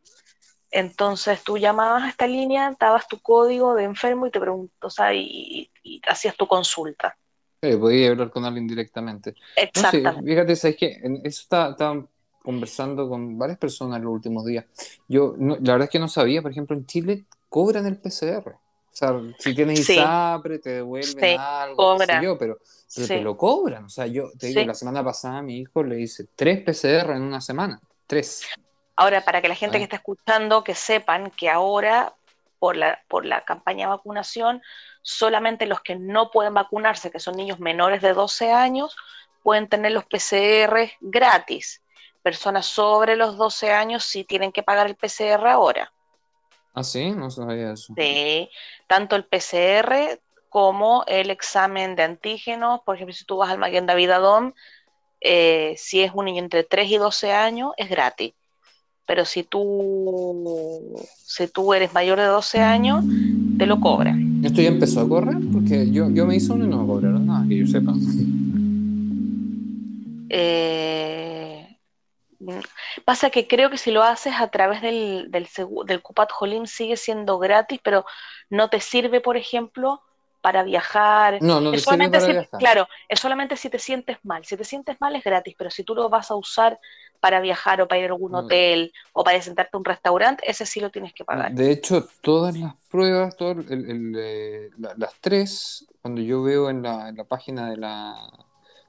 Entonces tú llamabas a esta línea, dabas tu código de enfermo y te pregunto, o sea, y, hacías tu consulta. Sí, podías hablar con alguien directamente. Exacto. fíjate, ¿sabes qué? Eso estaba, conversando con varias personas en los últimos días. Yo, la verdad es que no sabía, por ejemplo, en Chile cobran el PCR. O sea, si tienes ISAPRE, te devuelven algo, yo, pero, te lo cobran. O sea, yo te digo, la semana pasada a mi hijo le hice tres PCR en una semana. Tres. Ahora, para que la gente que está escuchando, que sepan que ahora, por la, por la campaña de vacunación, solamente los que no pueden vacunarse, que son niños menores de 12 años, pueden tener los PCR gratis. Personas sobre los 12 años sí tienen que pagar el PCR ahora. Ah, sí, no sabía eso. Sí, tanto el PCR como el examen de antígenos. Por ejemplo, si tú vas al Maguen David Adom, eh, si es un niño entre 3 y 12 años, es gratis. Pero si tú, si tú eres mayor de 12 años, te lo cobran. ¿Esto ya empezó a correr? Porque yo, yo me hice uno y no me cobraron nada, que yo sepa. Eh, Pasa que creo que si lo haces a través del, del, del Cupat Jolim sigue siendo gratis, pero no te sirve, por ejemplo, para viajar. No, no te sirve para viajar. Claro, es solamente si te sientes mal. Si te sientes mal es gratis, pero si tú lo vas a usar para viajar o para ir a algún hotel o para sentarte a un restaurante, ese sí lo tienes que pagar. De hecho, todas las pruebas, todas eh, las tres, cuando yo veo en la, en la página de la,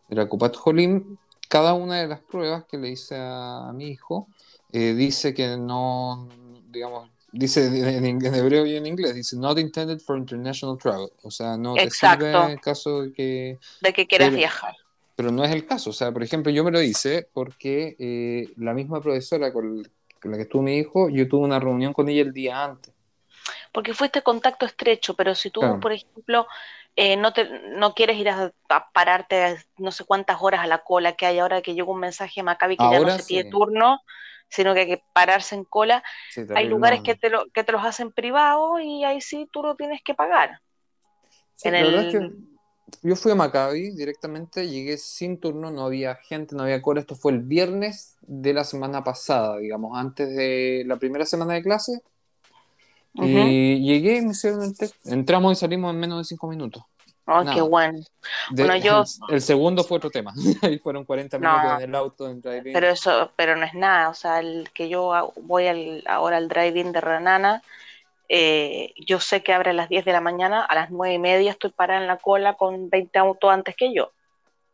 de la Cupat Jolim, cada una de las pruebas que le hice a, mi hijo eh, dice que no, digamos, dice en, hebreo y en inglés, dice not intended for international travel, o sea, no te sirve en el caso de que... De que quieras viajar. Pero no es el caso, o sea, por ejemplo, yo me lo hice porque eh, la misma profesora con, la que estuvo mi hijo, yo tuve una reunión con ella el día antes. Porque fuiste contacto estrecho, pero si tú, por ejemplo, eh, no, te, no quieres ir a, pararte no sé cuántas horas a la cola que hay ahora que llega un mensaje a Maccabi que ya no se pide turno, sino que hay que pararse en cola. hay lugares que te, lo, que te los hacen privados y ahí sí tú lo tienes que pagar. Yo fui a Maccabi directamente, llegué sin turno, no había gente, no había cola. Esto fue el viernes de la semana pasada, digamos, antes de la primera semana de clase. Y llegué me hicieron el test. Entramos y salimos en menos de cinco minutos. Oh, qué bueno. bueno yo... el, segundo fue otro tema. Ahí fueron 40 minutos en el auto en driving. Pero eso, pero no es nada. O sea, el que yo voy al, ahora al driving de Renana, eh, yo sé que abre a las 10 de la mañana, a las 9 y media estoy parada en la cola con 20 autos antes que yo.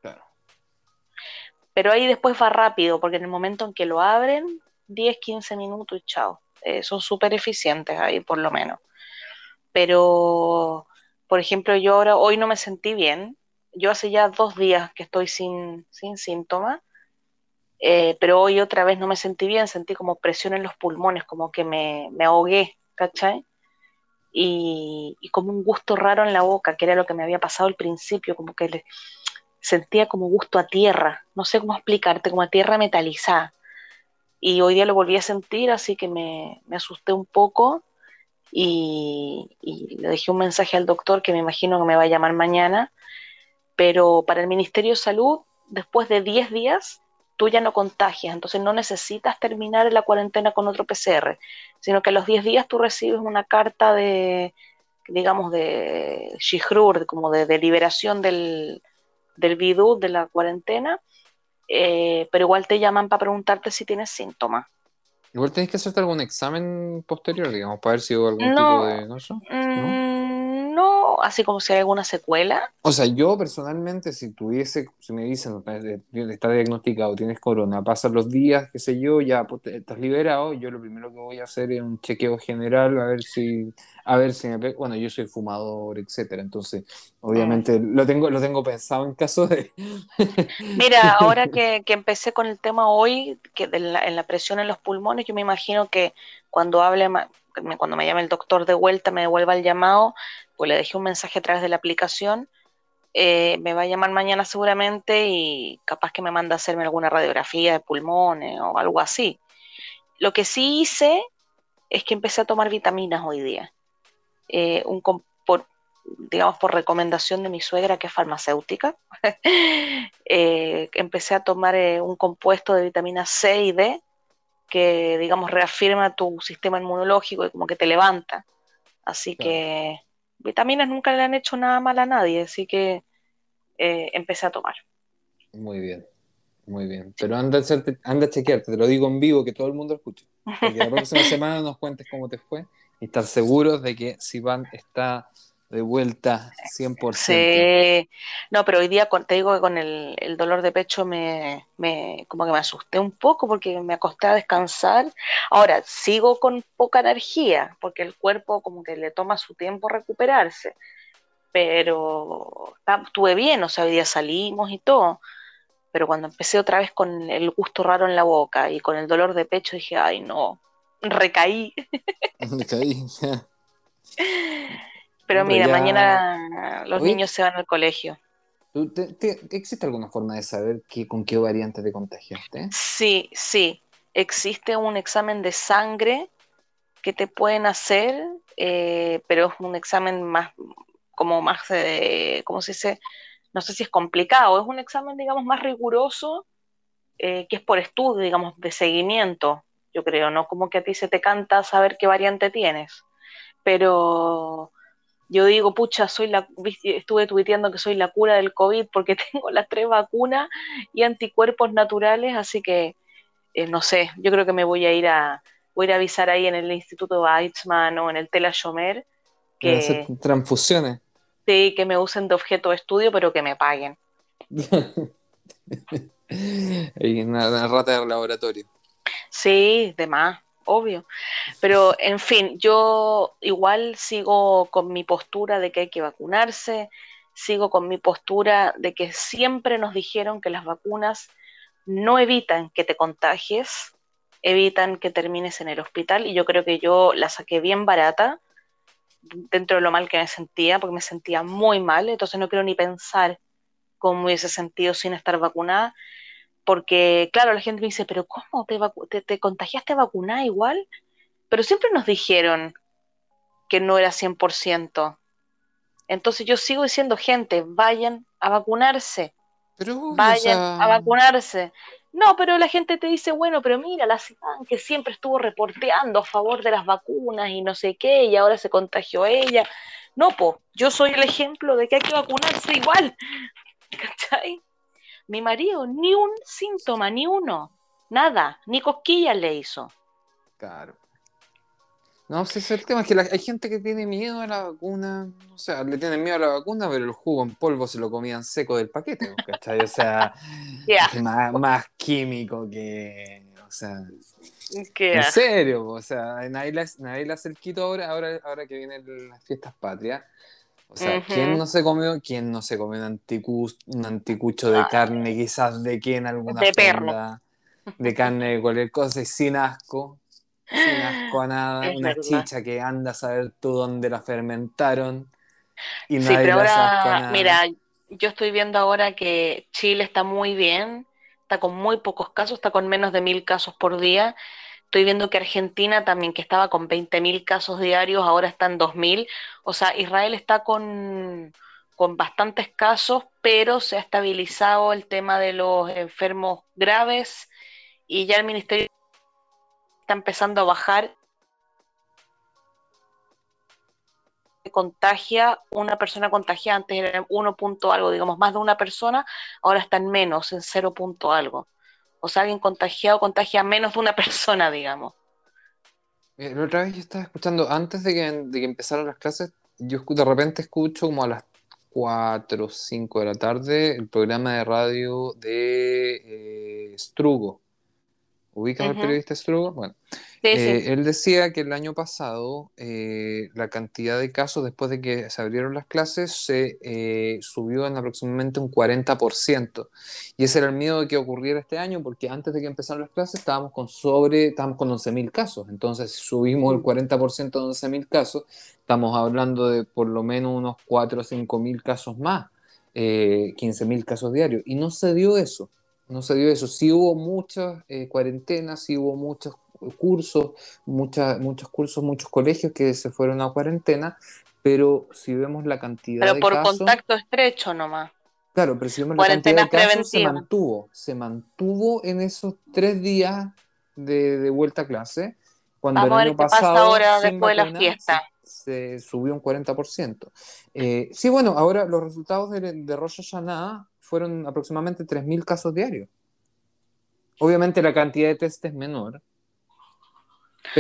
Claro. Pero ahí después va rápido, porque en el momento en que lo abren, 10, 15 minutos y chao. Eh, son súper eficientes ahí por lo menos. Pero, por ejemplo, yo ahora, hoy no me sentí bien. Yo hace ya dos días que estoy sin, sin síntomas. Eh, pero hoy otra vez no me sentí bien, sentí como presión en los pulmones, como que me, me ahogué, ¿cachai? Y, y, como un gusto raro en la boca, que era lo que me había pasado al principio, como que le, sentía como gusto a tierra, no sé cómo explicarte, como a tierra metalizada. Y hoy día lo volví a sentir, así que me, me asusté un poco y, y, le dejé un mensaje al doctor que me imagino que me va a llamar mañana, pero para el Ministerio de Salud, después de 10 días, tú ya no contagias, entonces no necesitas terminar la cuarentena con otro PCR, sino que a los 10 días tú recibes una carta de, digamos, de shihrur, como de, de liberación del, del bidú, de la cuarentena, eh, pero igual te llaman para preguntarte si tienes síntomas. Igual tenés que hacerte algún examen posterior, digamos, para ver si hubo algún tipo de... ¿no? ¿No? Mm, así como si hay alguna secuela? O sea, yo personalmente, si tuviese, si me dicen, eh, está diagnosticado, tienes corona, pasan los días, qué sé yo, ya pues, estás liberado, yo lo primero que voy a hacer es un chequeo general, a ver si, a ver si me Bueno, yo soy fumador, etcétera, entonces, obviamente, mm. lo, tengo, lo tengo pensado en caso de... Mira, ahora que, empecé con el tema hoy, que de la, en la presión en los pulmones, yo me imagino que cuando hable cuando me llame el doctor de vuelta, me devuelva el llamado, pues le dejé un mensaje a través de la aplicación, eh, me va a llamar mañana seguramente y capaz que me manda a hacerme alguna radiografía de pulmones o algo así. Lo que sí hice es que empecé a tomar vitaminas hoy día eh, un, por, digamos, por recomendación de mi suegra, que es farmacéutica, eh, empecé a tomar un compuesto de vitamina C y D que, digamos, reafirma tu sistema inmunológico y como que te levanta. Así que vitaminas nunca le han hecho nada mal a nadie, así que eh, empecé a tomar. Muy bien, muy bien. Pero anda a, anda a chequearte, te lo digo en vivo, que todo el mundo escuche. Porque la próxima semana nos cuentes cómo te fue y estar seguros de que Sivan está de vuelta 100%. Sí, no, pero hoy día te digo que con el, dolor de pecho me, como que me asusté un poco porque me acosté a descansar. Ahora, sigo con poca energía porque el cuerpo como que le toma su tiempo recuperarse, pero estuve bien, o sea, hoy día salimos y todo, pero cuando empecé otra vez con el gusto raro en la boca y con el dolor de pecho dije, ay no, recaí. Recaí, Pero mira, mañana los niños se van al colegio. existe alguna forma de saber qué, con qué variante te contagiaste? Sí, sí. Existe un examen de sangre que te pueden hacer, eh, pero es un examen más, como más, ¿cómo se dice? No sé si es complicado, es un examen, digamos, más riguroso, eh, que es por estudio, digamos, de seguimiento yo creo, ¿no? Como que a ti se te canta saber qué variante tienes. Pero yo digo, pucha, soy la, estuve tuiteando que soy la cura del COVID porque tengo las tres vacunas y anticuerpos naturales, así que eh, no sé, yo creo que me voy a ir a, voy a, ir a avisar ahí en el Instituto Weizmann o en el Tela Shomer que transfusiones. Sí, que me usen de objeto de estudio, pero que me paguen. y una rata de laboratorio. Sí, de más, obvio. Pero, en fin, yo igual sigo con mi postura de que hay que vacunarse, sigo con mi postura de que siempre nos dijeron que las vacunas no evitan que te contagies, evitan que termines en el hospital y yo creo que yo la saqué bien barata dentro de lo mal que me sentía, porque me sentía muy mal, entonces no quiero ni pensar cómo hubiese sentido sin estar vacunada porque, claro, la gente me dice, pero ¿cómo te, te, contagiaste vacunada igual? Pero siempre nos dijeron que no era 100%. Entonces yo sigo diciendo, gente, vayan a vacunarse. Pero, vayan a vacunarse. No, pero la gente te dice, bueno, pero mira, la CIPAN que siempre estuvo reporteando a favor de las vacunas y no sé qué, y ahora se contagió ella. No, po, yo soy el ejemplo de que hay que vacunarse igual. ¿Cachai? Mi marido, ni un síntoma, ni uno, nada, ni cosquillas le hizo. Claro. No, sé es el tema, es que hay gente que tiene miedo a la vacuna, o sea, le tienen miedo a la vacuna, pero el jugo en polvo se lo comían seco del paquete, ¿cachai? O sea, más, químico que, o sea, en serio, o sea, nadie le, hace el quito ahora, ahora, ahora que vienen las fiestas patrias, o sea, ¿quién no se comió, quién no se comió un, un anticucho de carne, quizás de quién alguna De perro. de carne de cualquier cosa y sin asco. Sin asco a nada. una chicha que anda a saber tú dónde la fermentaron. Y sí, pero ahora, mira, yo estoy viendo ahora que Chile está muy bien, está con muy pocos casos, está con menos de mil casos por día. Estoy viendo que Argentina también, que estaba con 20.000 casos diarios, ahora está en 2.000. O sea, Israel está con, con bastantes casos, pero se ha estabilizado el tema de los enfermos graves y ya el ministerio está empezando a bajar contagia, una persona contagiada, antes era uno punto algo, digamos, más de una persona, ahora está en menos, en cero punto algo. O sea, alguien contagiado contagia menos de una persona, digamos. Eh, la otra vez yo estaba escuchando, antes de que, de que empezaran las clases, yo de repente escucho como a las 4 o 5 de la tarde el programa de radio de eh, Strugo. ¿Ubicas al periodista Strugo? Bueno, eh, él decía que el año pasado eh, la cantidad de casos después de que se abrieron las clases se eh, subió en aproximadamente un 40%. Y ese era el miedo de que ocurriera este año porque antes de que empezaran las clases estábamos con sobre, estábamos con 11.000 casos. Entonces si subimos el 40% de 11.000 casos, estamos hablando de por lo menos unos 4 o 5.000 casos más, 15.000 casos diarios. Y no se dio eso. No se dio eso. Sí hubo muchas cuarentenas, sí hubo muchos cursos, muchos cursos, muchos colegios que se fueron a cuarentena, pero si vemos la cantidad pero por contacto estrecho nomás. Claro, pero si vemos la cantidad de casos, se mantuvo, se mantuvo en esos tres días de, vuelta a clase. Cuando el año pasado, ahora después de la fiesta. Se, subió un 40%. Eh, sí, bueno, ahora los resultados de, de Rosh Hashanah fueron aproximadamente 3.000 casos diarios. Obviamente la cantidad de test es menor,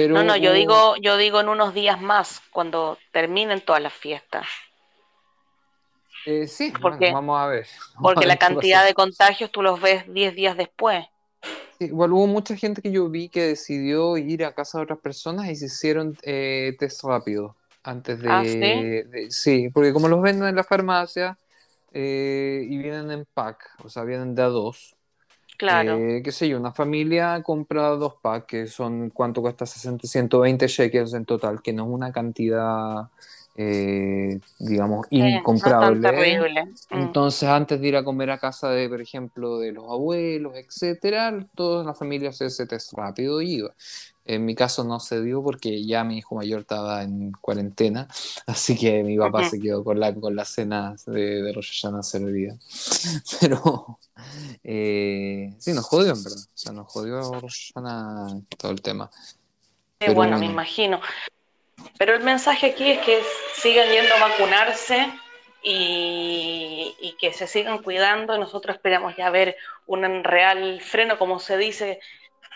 no, no, yo digo, yo digo en unos días más, cuando terminen todas las fiestas. Eh, sí, porque, vamos a ver. porque la cantidad de contagios tú los ves 10 días después. igual hubo mucha gente que yo vi que decidió ir a casa de otras personas y se hicieron eh, test rápido antes de, ¿Ah, sí? porque como los venden en la farmacia eh, y vienen en pack, o sea, vienen de a dos, Claro. Eh, qué sé yo, una familia compra dos packs, que son, ¿cuánto cuesta? 60, 120 shekels en total, que no es una cantidad, eh, digamos, incomprable. Mm. Entonces, antes de ir a comer a casa de, por ejemplo, de los abuelos, etcétera, toda la familia hace ese test rápido y iba. En mi caso no se dio porque ya mi hijo mayor estaba en cuarentena, así que mi papá se quedó con la, con la cena de, de Rosh Hashanah servida. Pero eh, sí, nos jodió en verdad. O sea, nos jodió Rosh Hashanah todo el tema. Pero, bueno, me imagino. Pero el mensaje aquí es que sigan yendo a vacunarse y, que se sigan cuidando. Nosotros esperamos ya ver un real freno, como se dice,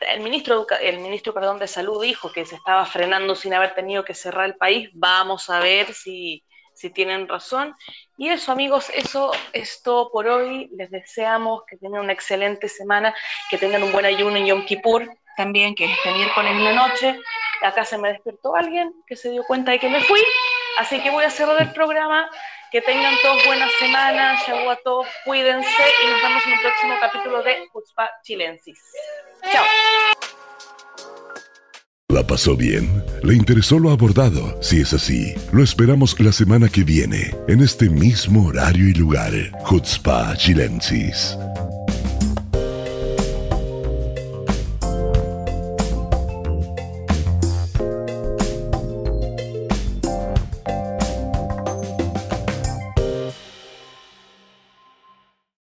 el ministro, el ministro perdón, de Salud dijo que se estaba frenando sin haber tenido que cerrar el país. Vamos a ver si, si tienen razón. Y eso, amigos, eso es todo por hoy. Les deseamos que tengan una excelente semana, que tengan un buen ayuno en Yom Kippur también, que este miércoles en la noche. Acá se me despertó alguien que se dio cuenta de que me fui. Así que voy a cerrar el programa. Que tengan todos buenas semanas. a todos, cuídense y nos vemos en el próximo capítulo de Jutzpa Chilensis. Chao. ¿La pasó bien? ¿Le interesó lo abordado? Si es así, lo esperamos la semana que viene, en este mismo horario y lugar. Jutzpa Chilensis.